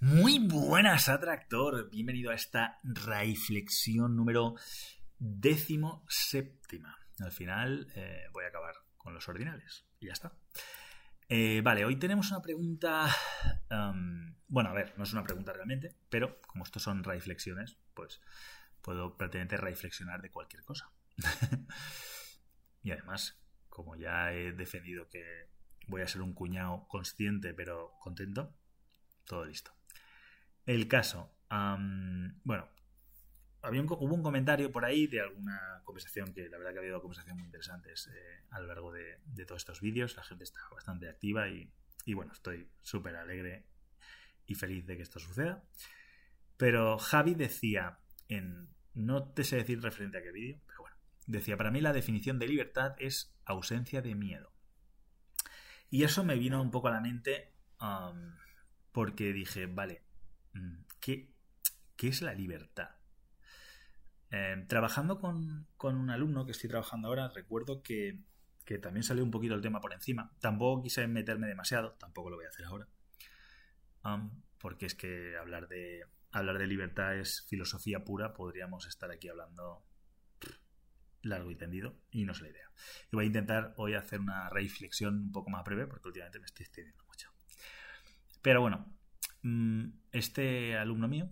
Muy buenas, atractor. Bienvenido a esta reflexión número décimo séptima. Al final eh, voy a acabar con los ordinales. Y ya está. Eh, vale, hoy tenemos una pregunta. bueno, a ver, no es una pregunta realmente, pero como estos son reflexiones, pues puedo prácticamente reflexionar de cualquier cosa. y además, como ya he defendido que voy a ser un cuñado consciente pero contento, todo listo. El caso. bueno, había un, hubo un comentario por ahí de alguna conversación, que la verdad que ha habido conversaciones muy interesantes eh, a lo largo de, todos estos vídeos. La gente está bastante activa y, y bueno, estoy súper alegre y feliz de que esto suceda. Pero Javi decía en... No te sé decir referente a qué vídeo, pero bueno. Decía, para mí la definición de libertad es ausencia de miedo. Y eso me vino un poco a la mente porque dije, vale, Mm, ¿Qué, es la libertad? Em, trabajando con, un alumno que estoy trabajando ahora, recuerdo que, también salió un poquito el tema por encima. Tampoco quise meterme demasiado, tampoco lo voy a hacer ahora. porque es que hablar de, hablar de libertad es filosofía pura, podríamos estar aquí hablando largo y tendido y no es la idea. Y voy a intentar hoy hacer una reflexión un poco más breve porque últimamente me estoy extendiendo mucho. Pero bueno, este alumno mío,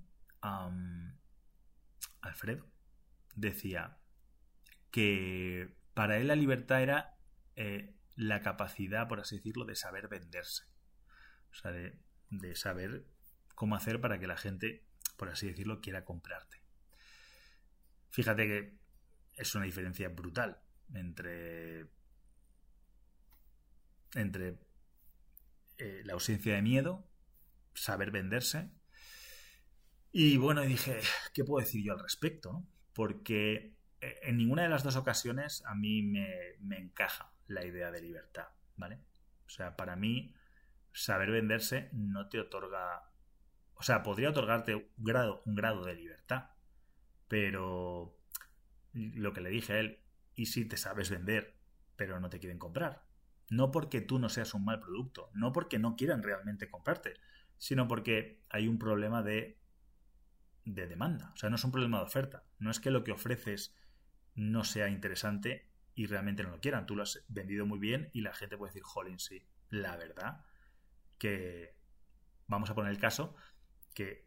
Alfredo, decía que para él la libertad era eh, la capacidad, por así decirlo, de saber venderse. O sea, de, de saber cómo hacer para que la gente, por así decirlo, quiera comprarte. Fíjate que es una diferencia brutal entre entre eh, la ausencia de miedo saber venderse. Y bueno, dije, ¿qué puedo decir yo al respecto? Porque eh, en ninguna de las dos ocasiones a mí me, encaja la idea de libertad, ¿vale? O sea, para mí, saber venderse no te otorga. O sea, podría otorgarte un grado, un grado de libertad. Pero lo que le dije a él, ¿y si te sabes vender, pero no te quieren comprar? No porque tú no seas un mal producto, no porque no quieran realmente comprarte, sino porque hay un problema de, de demanda. O sea, no es un problema de oferta. No es que lo que ofreces no sea interesante y realmente no lo quieran. Tú lo has vendido muy bien y la gente puede decir, jolín, sí. La verdad que vamos a poner el caso que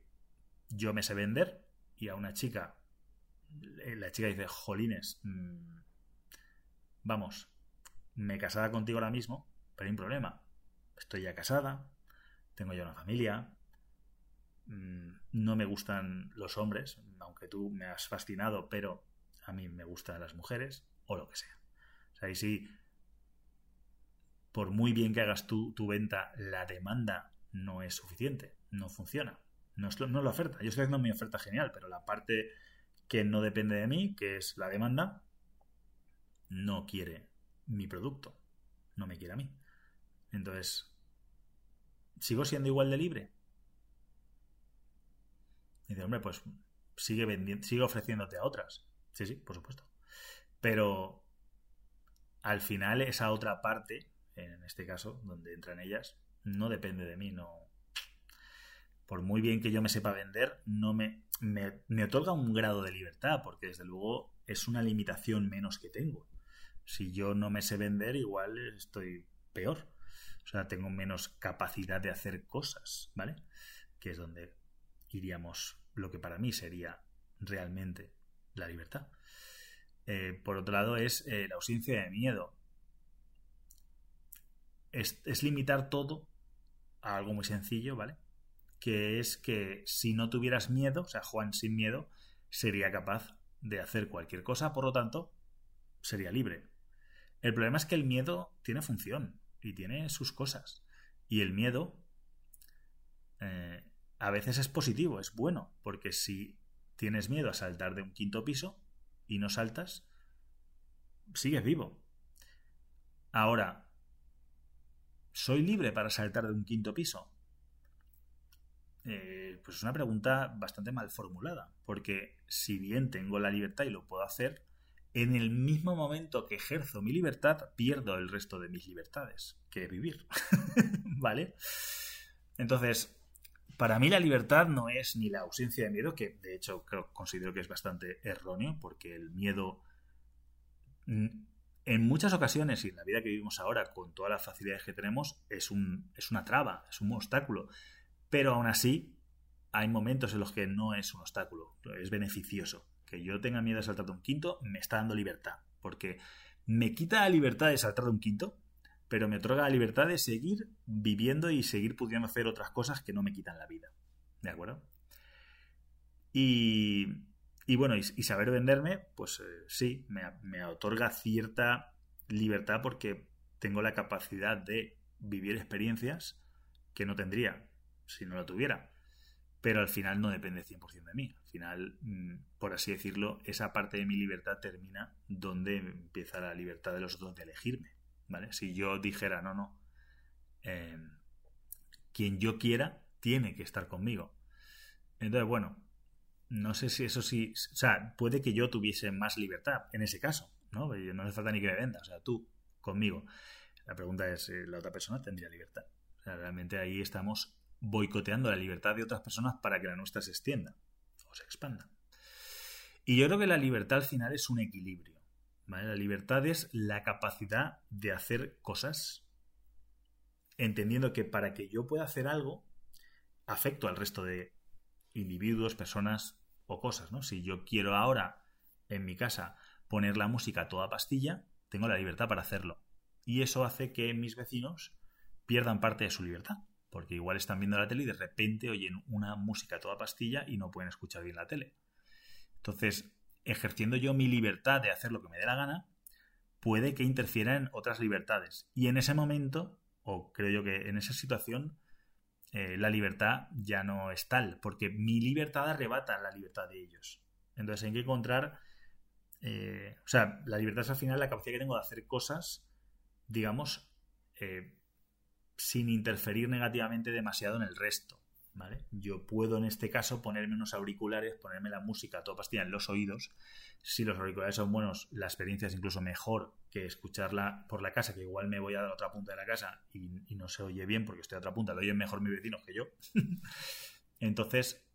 yo me sé vender y a una chica, eh, la chica dice, jolines, mm, vamos, me casada contigo ahora mismo, pero hay un problema. Estoy ya casada, tengo ya una familia, mm, no me gustan los hombres, aunque tú me has fascinado, pero a mí me gustan las mujeres, o lo que sea. O sea, y si por muy bien que hagas tú tu venta, la demanda no es suficiente, no funciona, no es, no la oferta. Yo estoy haciendo mi oferta genial, pero la parte que no depende de mí, que es la demanda, no quiere mi producto, no me quiere a mí. Entonces, ¿sigo siendo igual de libre? Y dice, hombre, pues sigue vendiendo, sigue ofreciéndote a otras. Sí, sí, por supuesto. Pero al final esa otra parte, en este caso, donde entran ellas, no depende de mí, no. Por muy bien que yo me sepa vender, no me, me, me otorga un grado de libertad, porque desde luego es una limitación menos que tengo. Si yo no me sé vender, igual estoy peor. O sea, tengo menos capacidad de hacer cosas, ¿vale? Que es donde iríamos lo que para mí sería realmente la libertad. Eh, por otro lado, es eh, la ausencia de miedo. Es, es, limitar todo a algo muy sencillo, ¿vale? Que es que si no tuvieras miedo, o sea, Juan sin miedo, sería capaz de hacer cualquier cosa, por lo tanto, sería libre. El problema es que el miedo tiene función y tiene sus cosas. Y el miedo eh, a veces es positivo, es bueno, porque si tienes miedo a saltar de un quinto piso y no saltas, sigues vivo. Ahora, ¿soy libre para saltar de un quinto piso? Eh, pues es una pregunta bastante mal formulada, porque si bien tengo la libertad y lo puedo hacer, en el mismo momento que ejerzo mi libertad, pierdo el resto de mis libertades, que vivir. ¿Vale? Entonces, para mí la libertad no es ni la ausencia de miedo, que de hecho considero que es bastante erróneo, porque el miedo mm, en muchas ocasiones y en la vida que vivimos ahora, con todas las facilidades que tenemos, es, un, es una traba, es un obstáculo. Pero aún así, hay momentos en los que no es un obstáculo, es beneficioso. Que yo tenga miedo de saltar de un quinto me está dando libertad, porque me quita la libertad de saltar de un quinto, pero me otorga la libertad de seguir viviendo y seguir pudiendo hacer otras cosas que no me quitan la vida. ¿De acuerdo? Y, bueno, y, saber venderme, pues eh, sí, me, me otorga cierta libertad porque tengo la capacidad de vivir experiencias que no tendría si no la tuviera. Pero al final no depende 100% de mí. Al final, mm, por así decirlo, esa parte de mi libertad termina donde empieza la libertad de los otros de elegirme. ¿vale? Si yo dijera, no, no, em, quien yo quiera tiene que estar conmigo. Entonces, bueno, no sé si eso sí, o sea, puede que yo tuviese más libertad en ese caso, ¿no? No hace falta ni que me venda, o sea, tú conmigo. La pregunta es, eh, ¿la otra persona tendría libertad? O sea, realmente ahí estamos boicoteando la libertad de otras personas para que la nuestra se extienda o se expanda. Y yo creo que la libertad al final es un equilibrio. La libertad es la capacidad de hacer cosas entendiendo que para que yo pueda hacer algo, afecto al resto de individuos, personas o cosas, ¿no? Si yo quiero ahora en mi casa poner la música a toda pastilla, tengo la libertad para hacerlo. Y eso hace que mis vecinos pierdan parte de su libertad, porque igual están viendo la tele y de repente oyen una música toda pastilla y no pueden escuchar bien la tele. Entonces, ejerciendo yo mi libertad de hacer lo que me dé la gana, puede que interfiera en otras libertades. Y en ese momento, o creo yo que en esa situación, eh, la libertad ya no es tal, porque mi libertad arrebata la libertad de ellos. Entonces hay que encontrar, eh, o sea, la libertad es al final la capacidad que tengo de hacer cosas, digamos, eh, sin interferir negativamente demasiado en el resto. Yo puedo en este caso ponerme unos auriculares, ponerme la música a toda pastilla en los oídos. Si los auriculares son buenos, la experiencia es incluso mejor que escucharla por la casa, que igual me voy a la otra punta de la casa y, no se oye bien porque estoy a otra punta, lo oyen mejor mis vecinos que yo. Entonces,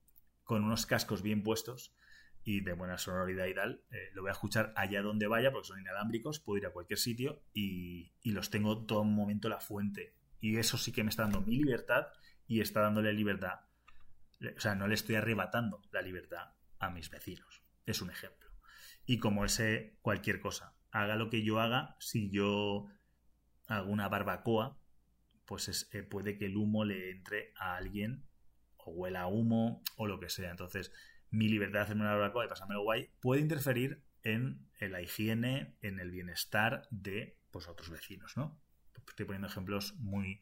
con unos cascos bien puestos y de buena sonoridad y tal, eh, lo voy a escuchar allá donde vaya porque son inalámbricos, puedo ir a cualquier sitio y, los tengo todo momento la fuente. Y eso sí que me está dando mi libertad y está dándole libertad. O sea, no le estoy arrebatando la libertad a mis vecinos. Es un ejemplo. Y como ese, cualquier cosa. Haga lo que yo haga, si yo hago una barbacoa, pues eh, puede que el humo le entre a alguien o huela a humo o lo que sea. Entonces, mi libertad de hacerme una barbacoa y pasármelo guay puede interferir en, la higiene, en el bienestar de pues, otros vecinos, ¿no? Estoy poniendo ejemplos muy,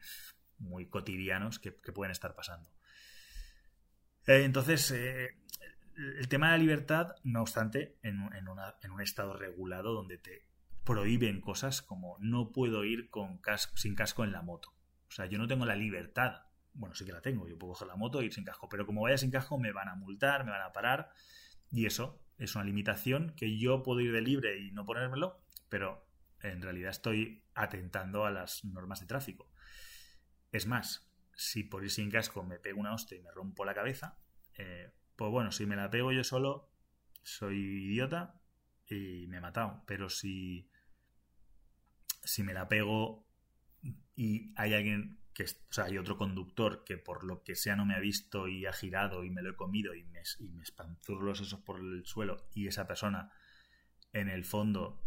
muy cotidianos que, pueden estar pasando. Eh, entonces, eh, el tema de la libertad, no obstante, en, un estado regulado donde te prohíben cosas como no puedo ir con sin casco en la moto. O sea, yo no tengo la libertad. Bueno, sí que la tengo, yo puedo coger la moto e ir sin casco, pero como vaya sin casco me van a multar, me van a parar. Y eso es una limitación que yo puedo ir de libre y no ponérmelo, pero en realidad estoy atentando a las normas de tráfico. Es más, si por ir sin casco me pego una hostia y me rompo la cabeza, eh, pues bueno, si me la pego yo solo, soy idiota y me he matado. Pero si, si me la pego y hay alguien que, o sea, hay otro conductor que por lo que sea no me ha visto y ha girado y me lo he comido y me, y me espanzurro los sesos por el suelo y esa persona en el fondo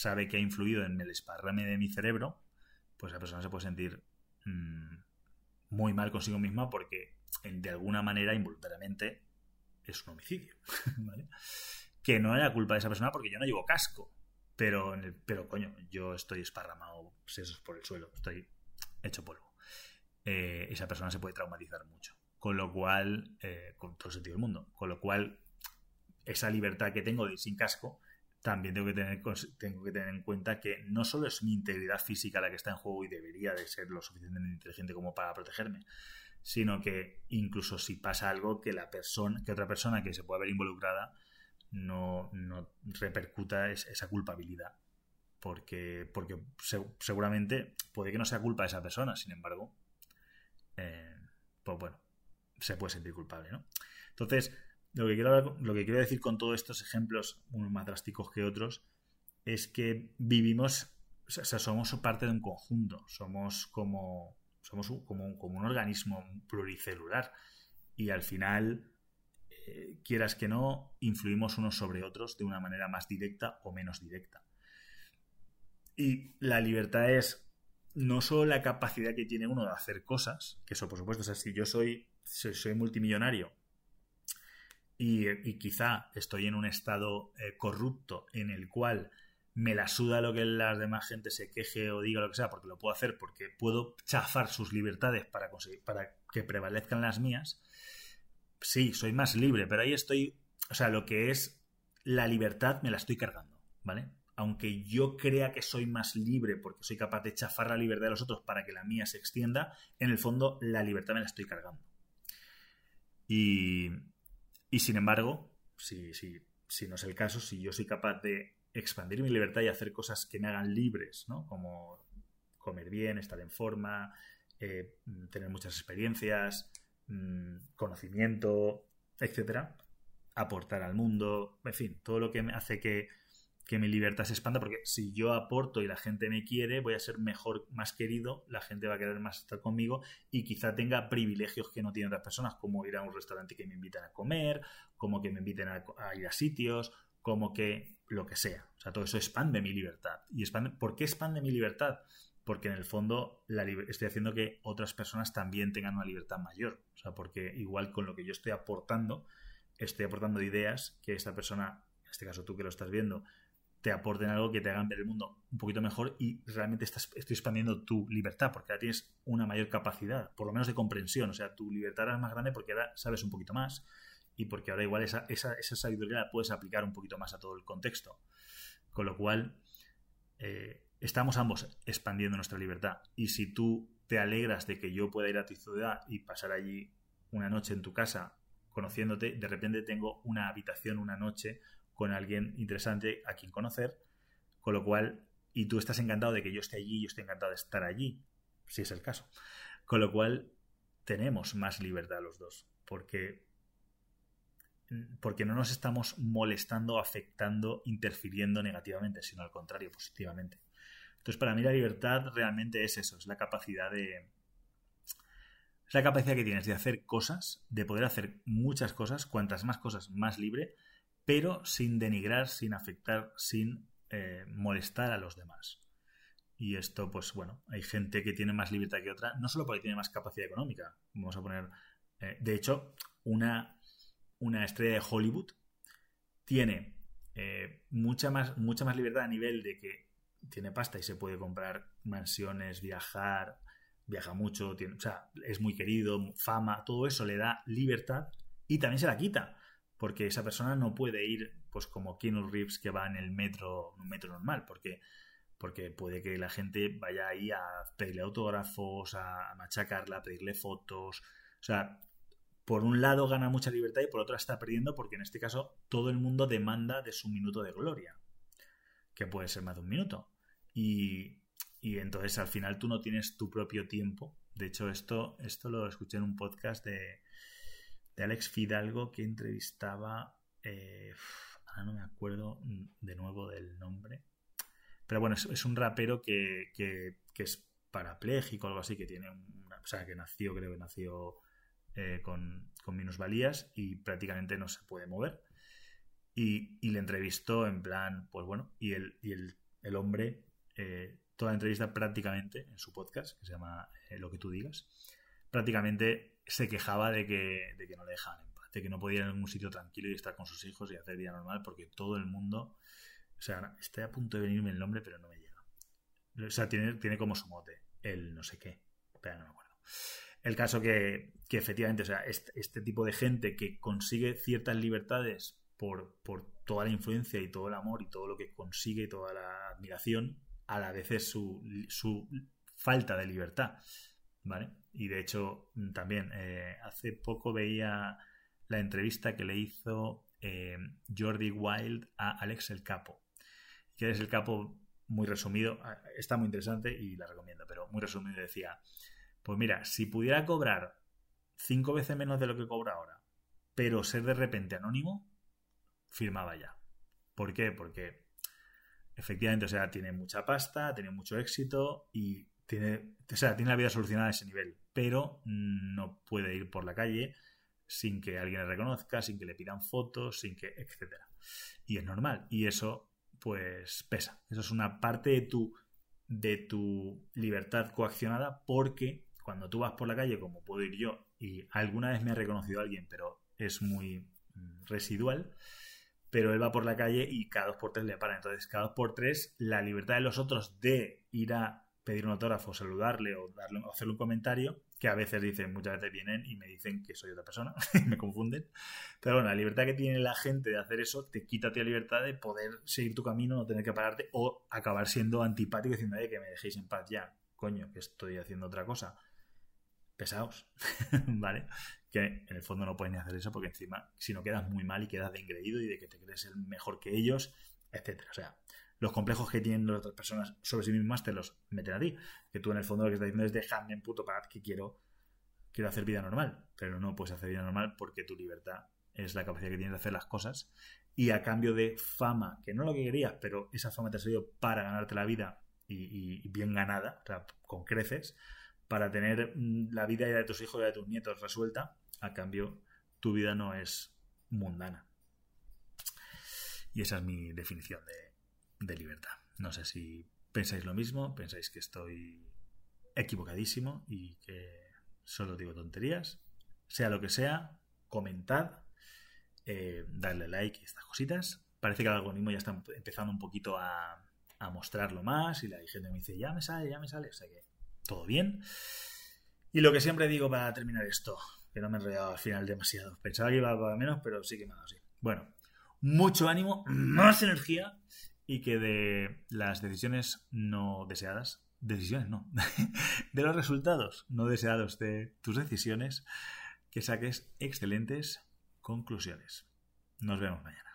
sabe que ha influido en el esparrame de mi cerebro, pues esa persona se puede sentir Mm, muy mal consigo misma porque de alguna manera involuntariamente es un homicidio. Que no era culpa de esa persona porque yo no llevo casco. Pero, pero coño, yo estoy esparramado sesos por el suelo, estoy hecho polvo. Eh, esa persona se puede traumatizar mucho. Con lo cual, eh, con todo el sentido del mundo, con lo cual, esa libertad que tengo de ir sin casco también tengo que, tener, tengo que tener en cuenta que no solo es mi integridad física la que está en juego y debería de ser lo suficientemente inteligente como para protegerme, sino que incluso si pasa algo que la persona, que otra persona que se pueda ver involucrada no, no repercuta esa culpabilidad. Porque, porque seguramente puede que no sea culpa de esa persona, sin embargo, eh, pues bueno, se puede sentir culpable, ¿no? Entonces, lo que quiero, lo que quiero decir con todos estos ejemplos, unos más drásticos que otros, es que vivimos, o sea, somos parte de un conjunto, somos como, somos como, como un organismo pluricelular y al final, eh, quieras que no, influimos unos sobre otros de una manera más directa o menos directa. Y la libertad es no solo la capacidad que tiene uno de hacer cosas, que eso por supuesto, o sea, si yo soy, soy, multimillonario y, quizá estoy en un estado eh, corrupto en el cual me la suda lo que la demás gente se queje o diga lo que sea, porque lo puedo hacer, porque puedo chafar sus libertades para, conseguir, para que prevalezcan las mías, sí, soy más libre, pero ahí estoy, o sea, lo que es la libertad me la estoy cargando, ¿vale? aunque yo crea que soy más libre porque soy capaz de chafar la libertad de los otros para que la mía se extienda, en el fondo la libertad me la estoy cargando. Y, sin embargo, si, si no es el caso, si yo soy capaz de expandir mi libertad y hacer cosas que me hagan libres, ¿no? Como comer bien, estar en forma, eh, tener muchas experiencias, mm, conocimiento, etcétera, aportar al mundo, en fin, todo lo que me hace que que mi libertad se expanda, porque si yo aporto y la gente me quiere, voy a ser mejor, más querido, la gente va a querer más estar conmigo y quizá tenga privilegios que no tienen otras personas, como ir a un restaurante que me inviten a comer, como que me inviten a, ir a sitios, como que lo que sea. O sea, todo eso expande mi libertad. ¿Y expande, por qué expande mi libertad? Porque en el fondo estoy haciendo que otras personas también tengan una libertad mayor. O sea, porque igual con lo que yo estoy aportando, estoy aportando ideas que esta persona, en este caso tú que lo estás viendo, te aporten algo que te hagan ver el mundo un poquito mejor y realmente estás, estoy expandiendo tu libertad porque ahora tienes una mayor capacidad, por lo menos de comprensión. O sea, tu libertad es más grande porque ahora sabes un poquito más y porque ahora igual esa, esa, esa sabiduría la puedes aplicar un poquito más a todo el contexto. Con lo cual, eh, estamos ambos expandiendo nuestra libertad. Y si tú te alegras de que yo pueda ir a tu ciudad y pasar allí una noche en tu casa conociéndote, de repente tengo una habitación una noche con alguien interesante a quien conocer, con lo cual, y tú estás encantado de que yo esté allí, yo estoy encantado de estar allí, si es el caso. Con lo cual, tenemos más libertad los dos, porque, porque no nos estamos molestando, afectando, interfiriendo negativamente, sino al contrario, positivamente. Entonces, para mí la libertad realmente es eso, es la capacidad de... Es la capacidad que tienes de hacer cosas, de poder hacer muchas cosas, cuantas más cosas, más libre, pero sin denigrar, sin afectar, sin eh, molestar a los demás. Y esto, pues bueno, hay gente que tiene más libertad que otra, no solo porque tiene más capacidad económica. Vamos a poner, eh, de hecho, una, una, estrella de Hollywood tiene eh, mucha, más, mucha más libertad a nivel de que tiene pasta y se puede comprar mansiones, viajar, viaja mucho, o sea, es muy querido, fama, todo eso le da libertad y también se la quita porque esa persona no puede ir pues como Keanu Reeves que va en el metro, un metro normal, porque, porque puede que la gente vaya ahí a pedirle autógrafos, a machacarla, a pedirle fotos. O sea, por un lado gana mucha libertad y por otro está perdiendo porque en este caso todo el mundo demanda de su minuto de gloria, que puede ser más de un minuto. Y, y entonces al final tú no tienes tu propio tiempo. De hecho, esto, esto lo escuché en un podcast de, de Alex Fidalgo que entrevistaba, eh, ahora no me acuerdo de nuevo del nombre, pero bueno, es, un rapero que, que, es parapléjico algo así, que tiene una, o sea, que nació, creo que nació eh, con, con, minusvalías y prácticamente no se puede mover. Y, y, le entrevistó en plan, pues bueno, y el, y el, el hombre, eh, toda la entrevista prácticamente en su podcast, que se llama Lo que tú digas, prácticamente se quejaba de que, de que no le dejaban de que no podía ir a un sitio tranquilo y estar con sus hijos y hacer vida normal porque todo el mundo, o sea, estoy a punto de venirme el nombre pero no me llega. O sea, tiene, tiene como su mote, el no sé qué, pero no me acuerdo. El caso que, que efectivamente, o sea, este, este, tipo de gente que consigue ciertas libertades por, por toda la influencia y todo el amor y todo lo que consigue y toda la admiración, a la vez es su, su falta de libertad. ¿Vale? Y de hecho, mm, también eh, hace poco veía la entrevista que le hizo eh, Jordi Wild a Alex el Capo. Que es el Capo, muy resumido, está muy interesante y la recomiendo, pero muy resumido decía, pues mira, si pudiera cobrar cinco veces menos de lo que cobra ahora, pero ser de repente anónimo, firmaba ya. ¿Por qué? Porque efectivamente, o sea, tiene mucha pasta, tiene mucho éxito y tiene, o sea, tiene la vida solucionada a ese nivel, pero no puede ir por la calle sin que alguien le reconozca, sin que le pidan fotos, sin que, etcétera. Y es normal. Y eso, pues, pesa. Eso es una parte de tu, de tu libertad coaccionada porque cuando tú vas por la calle, como puedo ir yo, y alguna vez me ha reconocido alguien, pero es muy mm, residual, pero él va por la calle y cada dos por tres le paran. Entonces, cada dos por tres, la libertad de los otros de ir a pedir un autógrafo, saludarle o darle, hacerle un comentario, que a veces dicen, muchas veces vienen y me dicen que soy otra persona, me confunden. Pero bueno, la libertad que tiene la gente de hacer eso te quita la libertad de poder seguir tu camino, no tener que pararte o acabar siendo antipático diciendo, que me dejéis en paz ya, coño, que estoy haciendo otra cosa. Pesaos, ¿vale? Que en el fondo no pueden hacer eso porque encima, si no quedas muy mal y quedas de engreído y de que te crees el mejor que ellos, etcétera. O sea, los complejos que tienen las otras personas sobre sí mismas te los meten a ti. Que tú en el fondo lo que estás diciendo es dejadme en puto paz que quiero, quiero hacer vida normal. Pero no puedes hacer vida normal porque tu libertad es la capacidad que tienes de hacer las cosas. Y a cambio de fama, que no es lo que querías, pero esa fama te ha servido para ganarte la vida y, bien ganada, o sea, con creces, para tener mm, la vida de tus hijos y de tus nietos resuelta, a cambio tu vida no es mundana. Y esa es mi definición de, de libertad. No sé si pensáis lo mismo, pensáis que estoy equivocadísimo y que solo digo tonterías. Sea lo que sea, comentad, eh, darle like y estas cositas. Parece que el algoritmo ya está empezando un poquito a, mostrarlo más y la gente me dice, ya me sale, ya me sale. O sea que todo bien. Y lo que siempre digo para terminar esto, que no me he enredado al final demasiado. Pensaba que iba a menos, pero sí que me ha dado así. Bueno, mucho ánimo, más energía y que de las decisiones no deseadas, decisiones no, de los resultados no deseados de tus decisiones, que saques excelentes conclusiones. Nos vemos mañana.